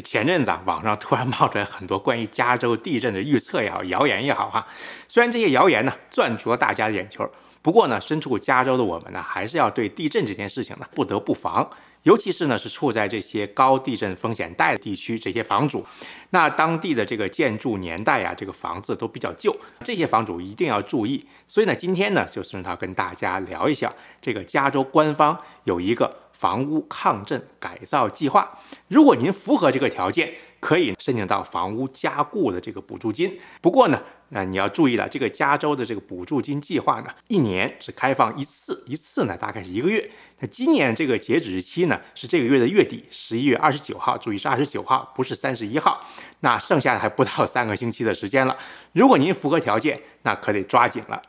前阵子啊，网上突然冒出来很多关于加州地震的预测也好，谣言也好哈。虽然这些谣言呢赚足了大家的眼球，不过呢，身处加州的我们呢，还是要对地震这件事情呢不得不防。尤其是呢，是处在这些高地震风险带的地区，这些房主，那当地的这个建筑年代呀，这个房子都比较旧，这些房主一定要注意。所以呢，今天呢，就顺道跟大家聊一下，这个加州官方有一个房屋抗震改造计划，如果您符合这个条件。可以申请到房屋加固的这个补助金，不过呢，那你要注意了，这个加州的这个补助金计划呢，一年只开放一次，一次呢大概是一个月。那今年这个截止日期呢是这个月的月底，十一月二十九号，注意是二十九号，不是三十一号。那剩下的还不到三个星期的时间了，如果您符合条件，那可得抓紧了。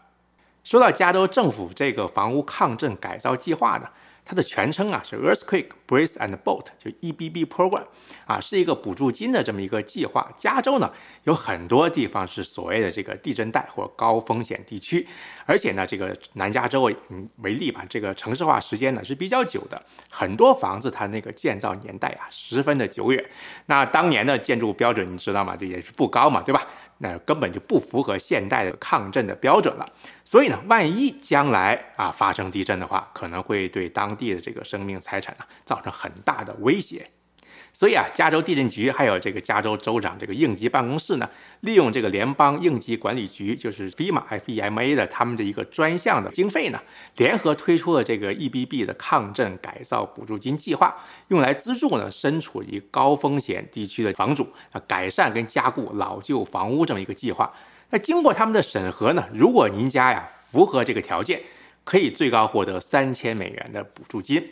说到加州政府这个房屋抗震改造计划呢。它的全称啊是 Earthquake Brace and Bolt，就 EBB Program，啊是一个补助金的这么一个计划。加州呢有很多地方是所谓的这个地震带或高风险地区，而且呢这个南加州嗯为例吧，这个城市化时间呢是比较久的，很多房子它那个建造年代啊十分的久远。那当年的建筑标准你知道吗？这也是不高嘛，对吧？那根本就不符合现代的抗震的标准了，所以呢，万一将来啊发生地震的话，可能会对当地的这个生命财产呢造成很大的威胁。所以啊，加州地震局还有这个加州州长这个应急办公室呢，利用这个联邦应急管理局，就是 FEMA FEMA 的他们的一个专项的经费呢，联合推出了这个 EBB 的抗震改造补助金计划，用来资助呢身处于高风险地区的房主啊，改善跟加固老旧房屋这么一个计划。那经过他们的审核呢，如果您家呀符合这个条件，可以最高获得三千美元的补助金。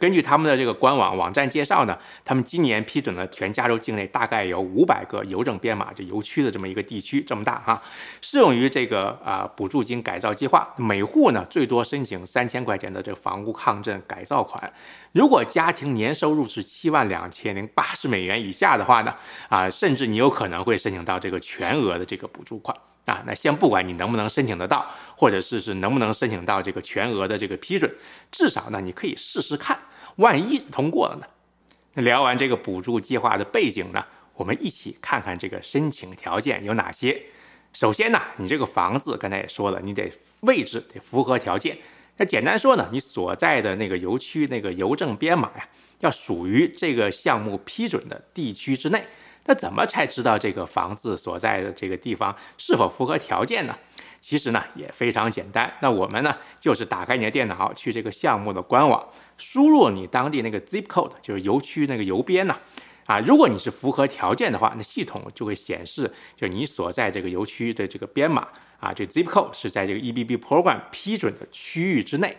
根据他们的这个官网网站介绍呢，他们今年批准了全加州境内大概有五百个邮政编码，就邮区的这么一个地区这么大哈，适用于这个啊补助金改造计划，每户呢最多申请三千块钱的这个房屋抗震改造款，如果家庭年收入是七万两千零八十美元以下的话呢，啊甚至你有可能会申请到这个全额的这个补助款。啊，那先不管你能不能申请得到，或者是是能不能申请到这个全额的这个批准，至少呢，你可以试试看，万一通过了呢？那聊完这个补助计划的背景呢，我们一起看看这个申请条件有哪些。首先呢，你这个房子刚才也说了，你得位置得符合条件。那简单说呢，你所在的那个邮区那个邮政编码呀，要属于这个项目批准的地区之内。那怎么才知道这个房子所在的这个地方是否符合条件呢？其实呢也非常简单。那我们呢就是打开你的电脑，去这个项目的官网，输入你当地那个 zip code，就是邮区那个邮编呢。啊，如果你是符合条件的话，那系统就会显示，就你所在这个邮区的这个编码啊，这 zip code 是在这个 EBB program 批准的区域之内。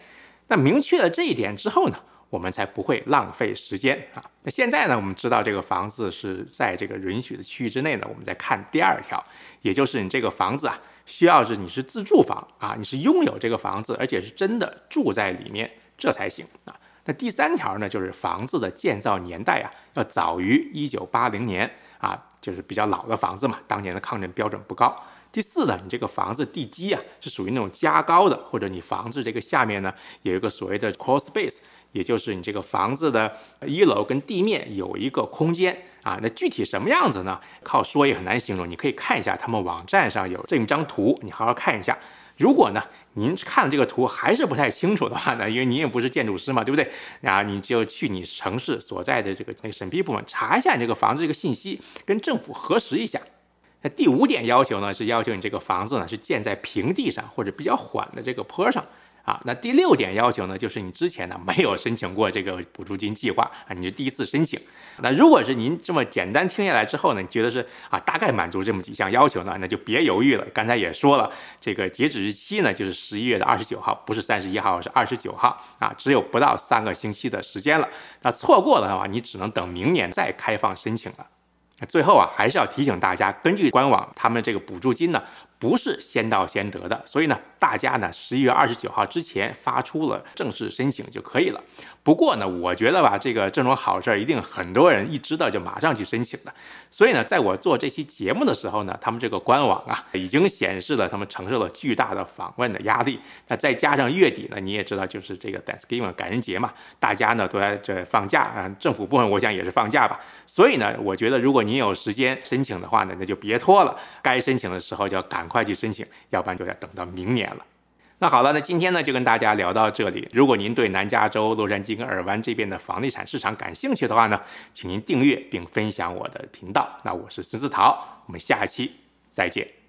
那明确了这一点之后呢？我们才不会浪费时间啊！那现在呢，我们知道这个房子是在这个允许的区域之内呢，我们再看第二条，也就是你这个房子啊，需要是你是自住房啊，你是拥有这个房子，而且是真的住在里面，这才行啊。那第三条呢，就是房子的建造年代啊，要早于一九八零年啊，就是比较老的房子嘛，当年的抗震标准不高。第四呢，你这个房子地基啊，是属于那种加高的，或者你房子这个下面呢，有一个所谓的 crawl space。也就是你这个房子的一楼跟地面有一个空间啊，那具体什么样子呢？靠说也很难形容。你可以看一下他们网站上有这么一张图，你好好看一下。如果呢您看了这个图还是不太清楚的话呢，因为您也不是建筑师嘛，对不对？然后，你就去你城市所在的这个那个审批部门查一下你这个房子这个信息，跟政府核实一下。那第五点要求呢，是要求你这个房子呢是建在平地上或者比较缓的这个坡上。啊，那第六点要求呢，就是你之前呢没有申请过这个补助金计划啊，你是第一次申请。那如果是您这么简单听下来之后呢，你觉得是啊，大概满足这么几项要求呢，那就别犹豫了。刚才也说了，这个截止日期呢就是十一月的二十九号，不是三十一号，是二十九号啊，只有不到三个星期的时间了。那错过了的话，你只能等明年再开放申请了。最后啊，还是要提醒大家，根据官网他们这个补助金呢。不是先到先得的，所以呢，大家呢十一月二十九号之前发出了正式申请就可以了。不过呢，我觉得吧，这个这种好事儿一定很多人一知道就马上去申请的。所以呢，在我做这期节目的时候呢，他们这个官网啊已经显示了他们承受了巨大的访问的压力。那再加上月底呢，你也知道就是这个 Thanksgiving 感恩节嘛，大家呢都在这放假啊，政府部门我想也是放假吧。所以呢，我觉得如果您有时间申请的话呢，那就别拖了，该申请的时候就要赶快去申请，要不然就要等到明年了。那好了，那今天呢就跟大家聊到这里。如果您对南加州洛杉矶跟尔湾这边的房地产市场感兴趣的话呢，请您订阅并分享我的频道。那我是孙思桃，我们下期再见。